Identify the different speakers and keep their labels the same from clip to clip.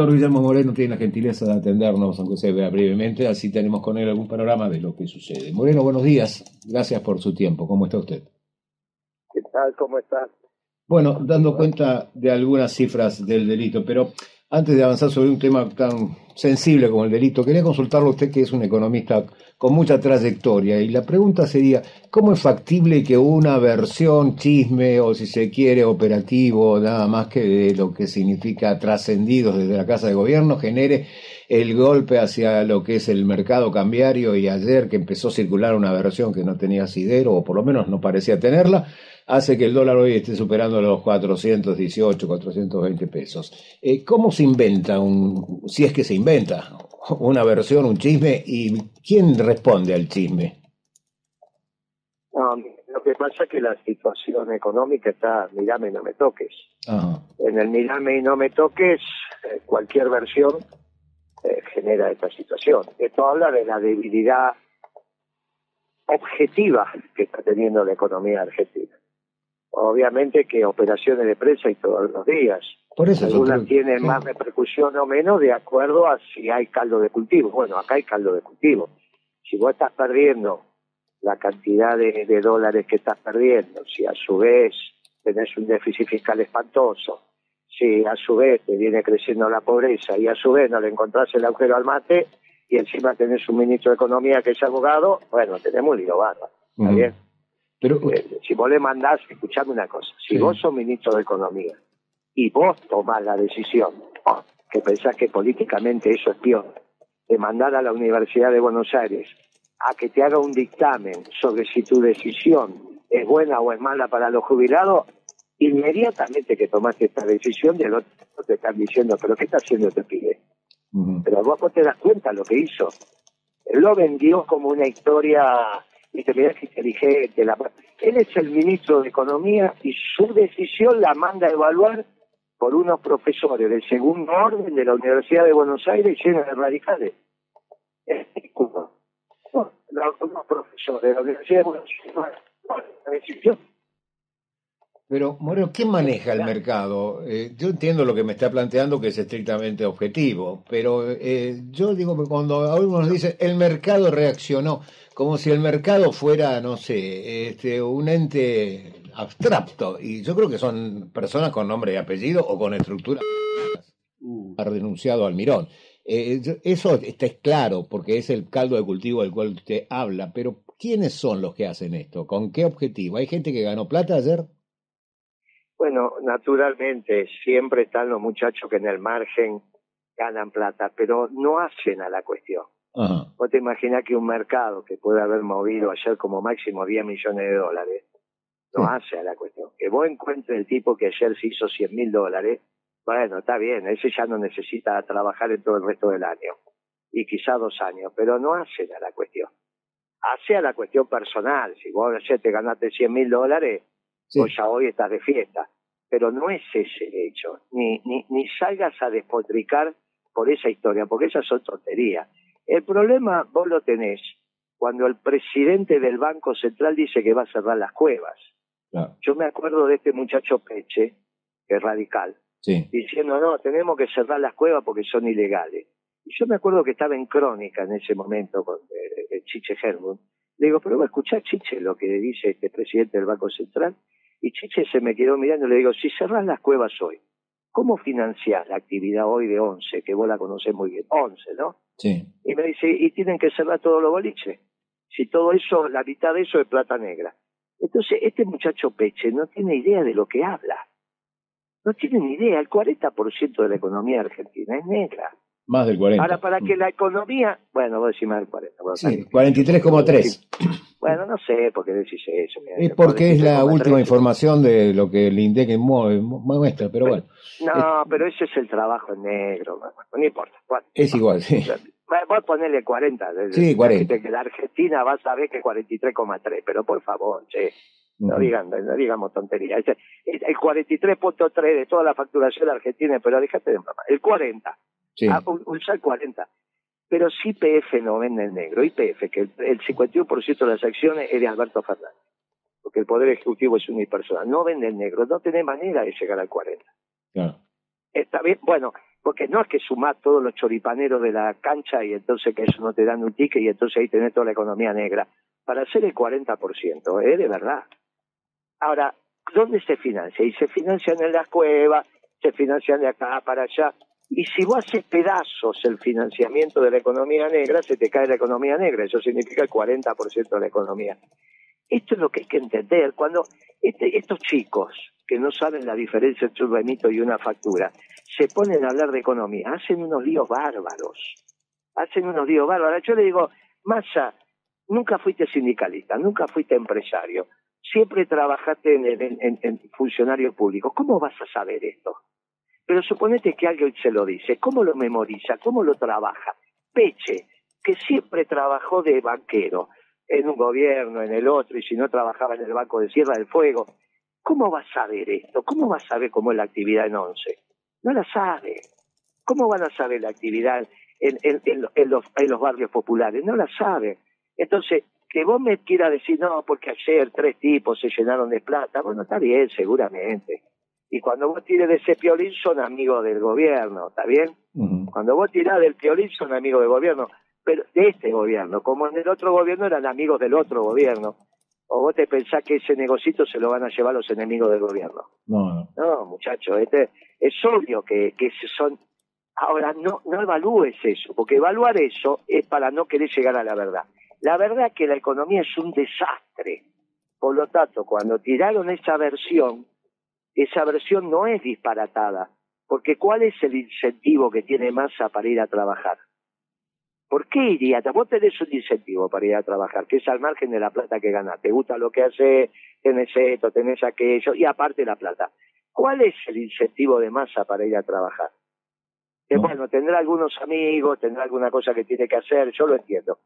Speaker 1: Doctor Guillermo Moreno tiene la gentileza de atendernos, aunque se vea brevemente, así tenemos con él algún panorama de lo que sucede. Moreno, buenos días, gracias por su tiempo. ¿Cómo está usted?
Speaker 2: ¿Qué tal? ¿Cómo está?
Speaker 1: Bueno, dando cuenta de algunas cifras del delito, pero antes de avanzar sobre un tema tan sensible como el delito, quería consultarlo a usted que es un economista con mucha trayectoria y la pregunta sería, ¿cómo es factible que una versión chisme o si se quiere operativo, nada más que de lo que significa trascendidos desde la Casa de Gobierno, genere el golpe hacia lo que es el mercado cambiario y ayer que empezó a circular una versión que no tenía asidero o por lo menos no parecía tenerla, hace que el dólar hoy esté superando los 418, 420 pesos. Eh, ¿Cómo se inventa un, si es que se inventa, una versión, un chisme, y quién responde al chisme?
Speaker 2: No, lo que pasa es que la situación económica está mirame y no me toques. En el mirame y no me toques, eh, cualquier versión eh, genera esta situación. Esto habla de la debilidad objetiva que está teniendo la economía argentina. Obviamente que operaciones de prensa hay todos los días.
Speaker 1: Por eso
Speaker 2: Algunas tienen más repercusión o menos de acuerdo a si hay caldo de cultivo. Bueno, acá hay caldo de cultivo. Si vos estás perdiendo la cantidad de, de dólares que estás perdiendo, si a su vez tenés un déficit fiscal espantoso, si a su vez te viene creciendo la pobreza y a su vez no le encontrás el agujero al mate y encima tenés un ministro de Economía que es abogado, bueno, tenemos un lío bárbaro. ¿Está bien?
Speaker 1: Pero,
Speaker 2: Eh, si vos le mandás, escuchame una cosa, si
Speaker 1: Sí.
Speaker 2: vos sos ministro de Economía y vos tomás la decisión, oh, que pensás que políticamente eso es peor, de mandar a la Universidad de Buenos Aires a que te haga un dictamen sobre si tu decisión es buena o es mala para los jubilados, inmediatamente que tomaste esta decisión, de otro te están diciendo, pero ¿qué está haciendo este pibe? pero vos no te das cuenta lo que hizo. Él lo vendió como una historia, y te inteligente. La... Él es el ministro de Economía y su decisión la manda a evaluar por unos profesores del segundo orden de la Universidad de Buenos Aires llenos de radicales. Es ridículo. Unos profesores de la Universidad de Buenos Aires.
Speaker 1: Pero, Moreno, ¿quién maneja el mercado? Eh, yo entiendo lo que me está planteando, que es estrictamente objetivo, pero eh, yo digo que cuando algunos nos dicen el mercado reaccionó, como si el mercado fuera, no sé, este, un ente abstracto, y yo creo que son personas con nombre y apellido o con estructura. Ha renunciado al mirón. Eh, eso está claro, porque es el caldo de cultivo del cual usted habla, pero ¿quiénes son los que hacen esto? ¿Con qué objetivo? ¿Hay gente que ganó plata ayer?
Speaker 2: Bueno, naturalmente, siempre están los muchachos que en el margen ganan plata, pero no hacen a la cuestión.
Speaker 1: Ajá.
Speaker 2: Vos te imaginás que un mercado que puede haber movido ayer como máximo 10 millones de dólares, no hace a la cuestión. Que vos encuentres el tipo que ayer se hizo 100 mil dólares, bueno, está bien, ese ya no necesita trabajar en todo el resto del año, y quizá dos años, pero no hacen a la cuestión. Hace a la cuestión personal. Si vos ayer te ganaste 100 mil dólares,
Speaker 1: Sí.
Speaker 2: vos ya hoy estás de fiesta. Pero no es ese el hecho. Ni, ni, ni salgas a despotricar por esa historia, porque esas son tonterías. El problema vos lo tenés cuando el presidente del Banco Central dice que va a cerrar las cuevas.
Speaker 1: Claro.
Speaker 2: Yo me acuerdo de este muchacho Peche, que es radical,
Speaker 1: Sí.
Speaker 2: diciendo, no, tenemos que cerrar las cuevas porque son ilegales. Y yo me acuerdo que estaba en crónica en ese momento con eh, eh, Chiche Helmut. Le digo, pero va a escuchar Chiche lo que dice este presidente del Banco Central. Y Chiche se me quedó mirando y le digo, si cerrás las cuevas hoy, ¿cómo financiás la actividad hoy de 11, que vos la conocés muy bien? 11, ¿no?
Speaker 1: Sí.
Speaker 2: Y me dice, y tienen que cerrar todos los boliches. Si todo eso, la mitad de eso es plata negra. Entonces, este muchacho Peche no tiene idea de lo que habla. No tiene ni idea. El 40% de la economía argentina es negra.
Speaker 1: Más del 40.
Speaker 2: Ahora, para que la economía, bueno, vos decís más del 40. bueno,
Speaker 1: Sí,
Speaker 2: está bien.
Speaker 1: 43,3.
Speaker 2: Bueno, no sé por qué decís eso. mira,
Speaker 1: Es porque es la
Speaker 2: 43,3.
Speaker 1: última información de lo que el INDEC mu- mu- muestra, pero bueno,
Speaker 2: No, pero ese es el trabajo en negro. no importa. Bueno,
Speaker 1: es igual, sí.
Speaker 2: Vos ponele 40. de-
Speaker 1: Sí,
Speaker 2: de-
Speaker 1: 40.
Speaker 2: de que la Argentina vas a ver que 43,3, pero por favor, che, no, digan, no digamos tonterías. El, el 43.3 de toda la facturación argentina, pero déjate de broma. El 40.
Speaker 1: Sí.
Speaker 2: Ah, usa el 40. Pero si IPF no vende en negro. IPF, que el, el 51% de las acciones es de Alberto Fernández. Porque el Poder Ejecutivo es unipersonal. No vende en negro. No tiene manera de llegar al 40.
Speaker 1: Claro.
Speaker 2: Está bien, bueno, porque no es que sumás todos los choripaneros de la cancha y entonces que eso no te dan un ticket y entonces ahí tenés toda la economía negra. Para hacer el 40%, ¿eh? De verdad. Ahora, ¿dónde se financia? Y se financian en las cuevas, se financian de acá para allá. Y si vos haces pedazos el financiamiento de la economía negra, se te cae la economía negra. Eso significa el 40% de la economía. Esto es lo que hay que entender. Cuando este, estos chicos que no saben la diferencia entre un remito y una factura se ponen a hablar de economía, hacen unos líos bárbaros. Hacen unos líos bárbaros. Yo le digo, Massa, nunca fuiste sindicalista, nunca fuiste empresario, siempre trabajaste en, funcionarios públicos. ¿Cómo vas a saber esto? Pero suponete que alguien se lo dice, ¿cómo lo memoriza? ¿Cómo lo trabaja? Peche, que siempre trabajó de banquero, en un gobierno, en el otro, y si no trabajaba en el Banco de Sierra del Fuego. ¿Cómo va a saber esto? ¿Cómo va a saber cómo es la actividad en ONCE? No la sabe. ¿Cómo van a saber la actividad en, los, en los barrios populares? No la sabe. Entonces, que vos me quieras decir, no, porque ayer tres tipos se llenaron de plata, bueno, está bien, seguramente. Y cuando vos tires de ese piolín son amigos del gobierno, ¿está bien? Cuando vos tirás del piolín son amigos del gobierno pero de este gobierno, como en el otro gobierno eran amigos del otro gobierno. ¿O vos te pensás que ese negocito se lo van a llevar los enemigos del gobierno? No, no. muchachos, este, es obvio que, que son... Ahora, no, no evalúes eso, porque evaluar eso es para no querer llegar a la verdad. La verdad es que la economía es un desastre. Por lo tanto, cuando tiraron esa versión, esa versión no es disparatada, porque ¿cuál es el incentivo que tiene Massa para ir a trabajar? ¿Por qué iría? Vos tenés un incentivo para ir a trabajar, que es al margen de la plata que ganás. Te gusta lo que haces, tenés esto, tenés aquello, y aparte la plata. ¿Cuál es el incentivo de masa para ir a trabajar? Que bueno, tendrá algunos amigos, tendrá alguna cosa que tiene que hacer, yo lo entiendo.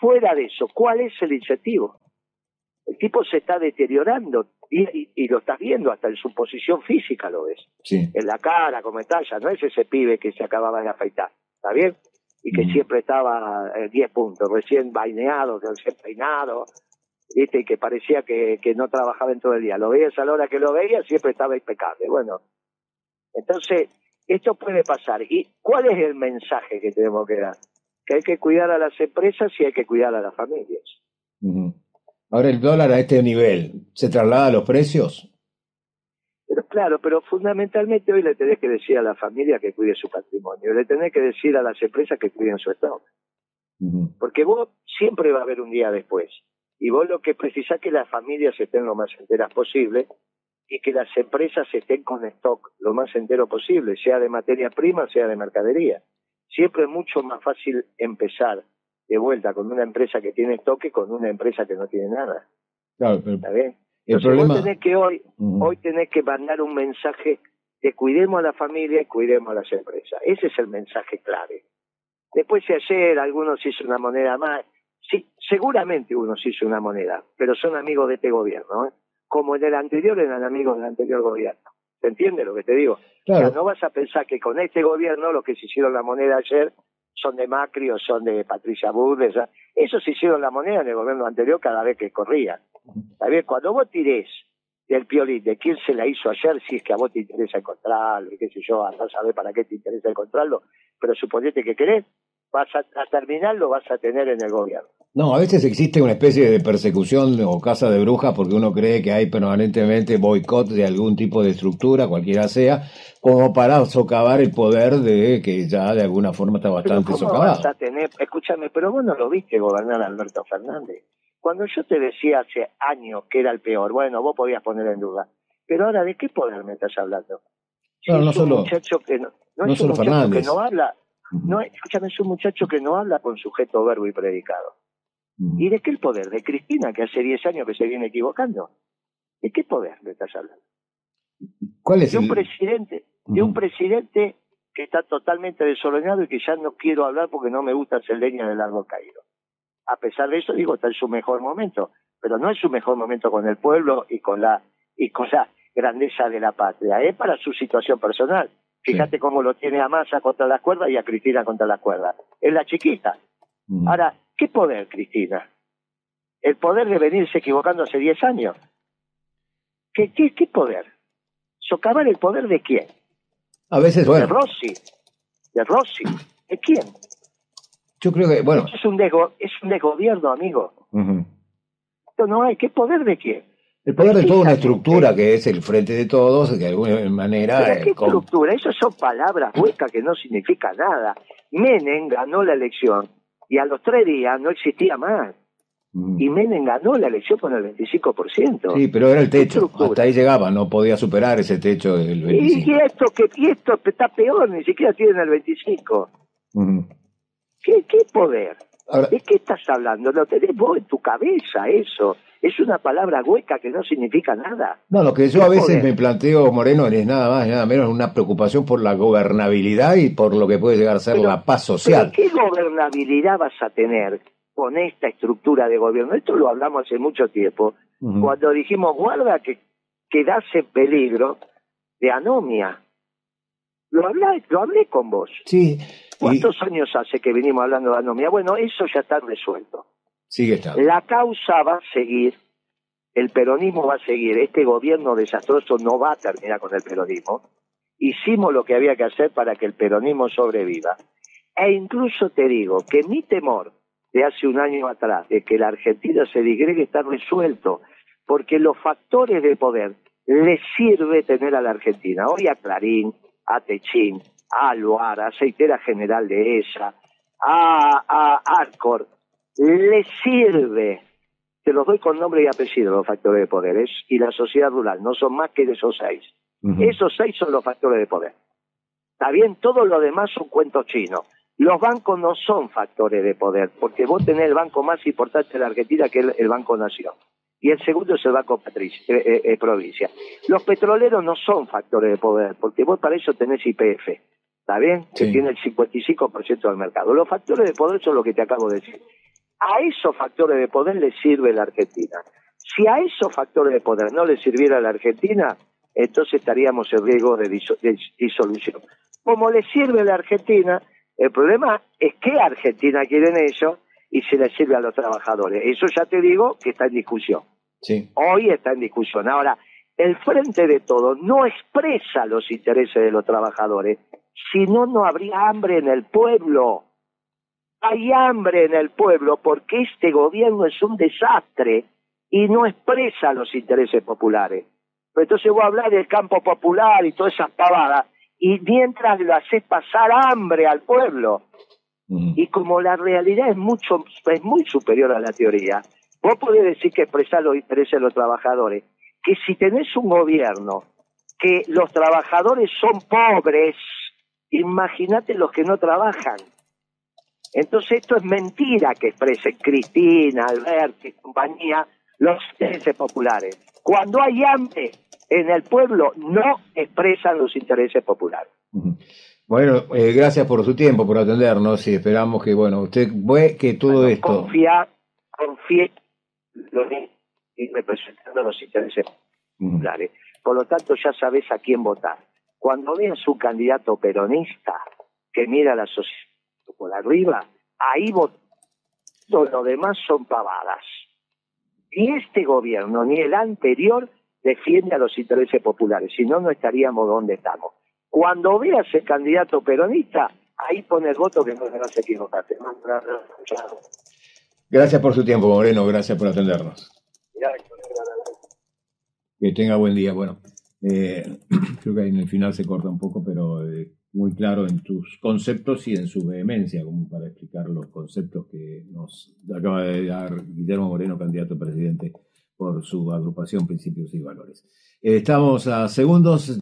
Speaker 2: Fuera de eso, ¿cuál es el incentivo? El tipo se está deteriorando y, lo estás viendo, hasta en su posición física lo ves. En la cara, como está, ya no es ese pibe que se acababa de afeitar. ¿Está bien? y que siempre estaba en 10 puntos, recién baineado, recién peinado, ¿viste? y que parecía que, que no trabajaba en todo el día. Lo veías a la hora que lo veías, siempre estaba impecable. Bueno, entonces, esto puede pasar. ¿Y cuál es el mensaje que tenemos que dar? Que hay que cuidar a las empresas y hay que cuidar a las familias.
Speaker 1: Ahora, el dólar a este nivel, ¿se traslada a los precios?
Speaker 2: Claro, pero fundamentalmente hoy le tenés que decir a la familia que cuide su patrimonio, le tenés que decir a las empresas que cuiden su stock. Porque vos siempre va a haber un día después. Y vos lo que precisás es que las familias estén lo más enteras posible y que las empresas estén con stock lo más entero posible, sea de materia prima, sea de mercadería. Siempre es mucho más fácil empezar de vuelta con una empresa que tiene stock que con una empresa que no tiene nada.
Speaker 1: Claro, pero, ¿Está bien?
Speaker 2: Entonces vos tenés que hoy, hoy tenés que mandar un mensaje de cuidemos a la familia y cuidemos a las empresas. Ese es el mensaje clave. Después si ayer algunos hizo una moneda más, sí, seguramente uno se hizo una moneda, pero son amigos de este gobierno, ¿eh? como en el anterior eran amigos del anterior gobierno. ¿Se entiende lo que te digo? Claro. no vas a pensar que con este gobierno los que se hicieron la moneda ayer son de Macri o son de Patricia Burdes. Eso se hicieron la moneda en el gobierno anterior cada vez que corría. ver, Cuando vos tirés del piolín, de quién se la hizo ayer, si es que a vos te interesa encontrarlo, y qué sé yo, a saber para qué te interesa encontrarlo, pero suponete que querés, vas a, a terminarlo vas a tener en el gobierno.
Speaker 1: No, a veces existe una especie de persecución o casa de brujas porque uno cree que hay permanentemente boicot de algún tipo de estructura, cualquiera sea, como para socavar el poder de que ya de alguna forma está bastante socavado.
Speaker 2: escúchame, pero vos no lo viste gobernar a Alberto Fernández. Cuando yo te decía hace años que era el peor, bueno, vos podías poner en duda. Pero ahora, ¿de qué poder me estás hablando?
Speaker 1: no, no solo, muchacho que no, es un muchacho
Speaker 2: que no habla, no, escúchame, es un muchacho que no habla con sujeto, verbo y predicado. ¿Y de qué el poder? ¿De Cristina, que hace 10 años que se viene equivocando? ¿De qué poder me estás hablando?
Speaker 1: ¿Cuál es
Speaker 2: de un presidente, de un presidente que está totalmente desordenado y que ya no quiero hablar porque no me gusta hacer leña del largo caído. A pesar de eso, digo, está en su mejor momento, pero no es su mejor momento con el pueblo y con la y con la grandeza de la patria, es para su situación personal. Fíjate cómo lo tiene a Massa contra las cuerdas y a Cristina contra las cuerdas. Es la chiquita. Ahora, ¿Qué poder, Cristina? ¿El poder de venirse equivocando hace 10 años? ¿Qué, qué, qué poder? ¿Socavar el poder de quién?
Speaker 1: A veces, bueno.
Speaker 2: De Rossi. ¿De Rossi? ¿De quién?
Speaker 1: Yo creo que, bueno.
Speaker 2: es un, desgo es un desgobierno, amigo. Esto no hay. ¿Qué poder de quién?
Speaker 1: El poder de toda una estructura que es el frente de todos, que de alguna manera.
Speaker 2: ¿Pero ¿Qué estructura? Esas son palabras huecas que no significan nada. Menem ganó la elección y a los tres días no existía más. Y Menem ganó la elección con el 25%.
Speaker 1: Sí, pero era el techo. Hasta ahí llegaba, no podía superar ese techo del 25%.
Speaker 2: Y, esto, que, y esto está peor, ni siquiera tienen el 25%. ¿Qué, ¿Qué, poder? ¿De qué estás hablando? Lo tenés vos en tu cabeza, eso. Es una palabra hueca que no significa nada.
Speaker 1: No, lo que yo a veces me planteo, Moreno, es nada más, nada menos una preocupación por la gobernabilidad y por lo que puede llegar a ser la paz social.
Speaker 2: ¿Qué gobernabilidad vas a tener con esta estructura de gobierno. Esto lo hablamos hace mucho tiempo, cuando dijimos, guarda que quedás en peligro de anomia. Lo hablé, lo hablé con vos.
Speaker 1: Sí.
Speaker 2: ¿Cuántos años hace que venimos hablando de anomia? Bueno, eso ya está resuelto.
Speaker 1: Sigue.
Speaker 2: La causa va a seguir, el peronismo va a seguir, este gobierno desastroso no va a terminar con el peronismo. Hicimos lo que había que hacer para que el peronismo sobreviva. E incluso te digo que mi temor de hace un año atrás, de que la Argentina se digregue, está resuelto, porque los factores de poder le sirve tener a la Argentina. Hoy a Clarín, a Techín, a Aluar, a Aceitera General de esa, a, a Arcor, le sirve, te los doy con nombre y apellido los factores de poder, y la sociedad rural, no son más que de esos seis. Esos seis son los factores de poder. Está bien, todo lo demás son cuentos chinos. Los bancos no son factores de poder, porque vos tenés el banco más importante de la Argentina, que es el Banco Nación. Y el segundo es el Banco Patricia, eh, eh, eh, Provincia. Los petroleros no son factores de poder, porque vos para eso tenés IPF, ¿está bien? Que tiene el 55% del mercado. Los factores de poder son lo que te acabo de decir. A esos factores de poder le sirve la Argentina. Si a esos factores de poder no le sirviera la Argentina, entonces estaríamos en riesgo de disolución. Como le sirve la Argentina, el problema es qué Argentina quieren ellos y si le sirve a los trabajadores. Eso ya te digo que está en discusión.
Speaker 1: Sí.
Speaker 2: Hoy está en discusión. Ahora, el frente de todo no expresa los intereses de los trabajadores, si no, no habría hambre en el pueblo. Hay hambre en el pueblo porque este gobierno es un desastre y no expresa los intereses populares. Entonces voy a hablar del campo popular y todas esas pavadas y mientras lo haces pasar hambre al pueblo. Y como la realidad es mucho es muy superior a la teoría, vos podés decir que expresar los intereses de los trabajadores, que si tenés un gobierno que los trabajadores son pobres, imagínate los que no trabajan. Entonces esto es mentira que expresen Cristina, Alberto y compañía los intereses populares. Cuando hay hambre, en el pueblo no expresan los intereses populares.
Speaker 1: Bueno, eh, gracias por su tiempo, por atendernos y esperamos que, bueno, usted ve que todo esto...
Speaker 2: Confía, confía y representando los intereses populares. Por lo tanto, ya sabes a quién votar. Cuando veas un candidato peronista que mira la sociedad por arriba, ahí votó. Lo demás son pavadas. Ni este gobierno ni el anterior defiende a los intereses populares, si no, no estaríamos donde estamos. Cuando veas el candidato peronista, ahí pone el voto que no te vas a equivocarte.
Speaker 1: Gracias por su tiempo, Moreno, gracias por atendernos. Que tenga buen día. Bueno, eh, creo que ahí en el final se corta un poco, pero eh, muy claro en tus conceptos y en su vehemencia, como para explicar los conceptos que nos acaba de dar Guillermo Moreno, candidato a presidente por su agrupación Principios y Valores. Eh, estamos a segundos.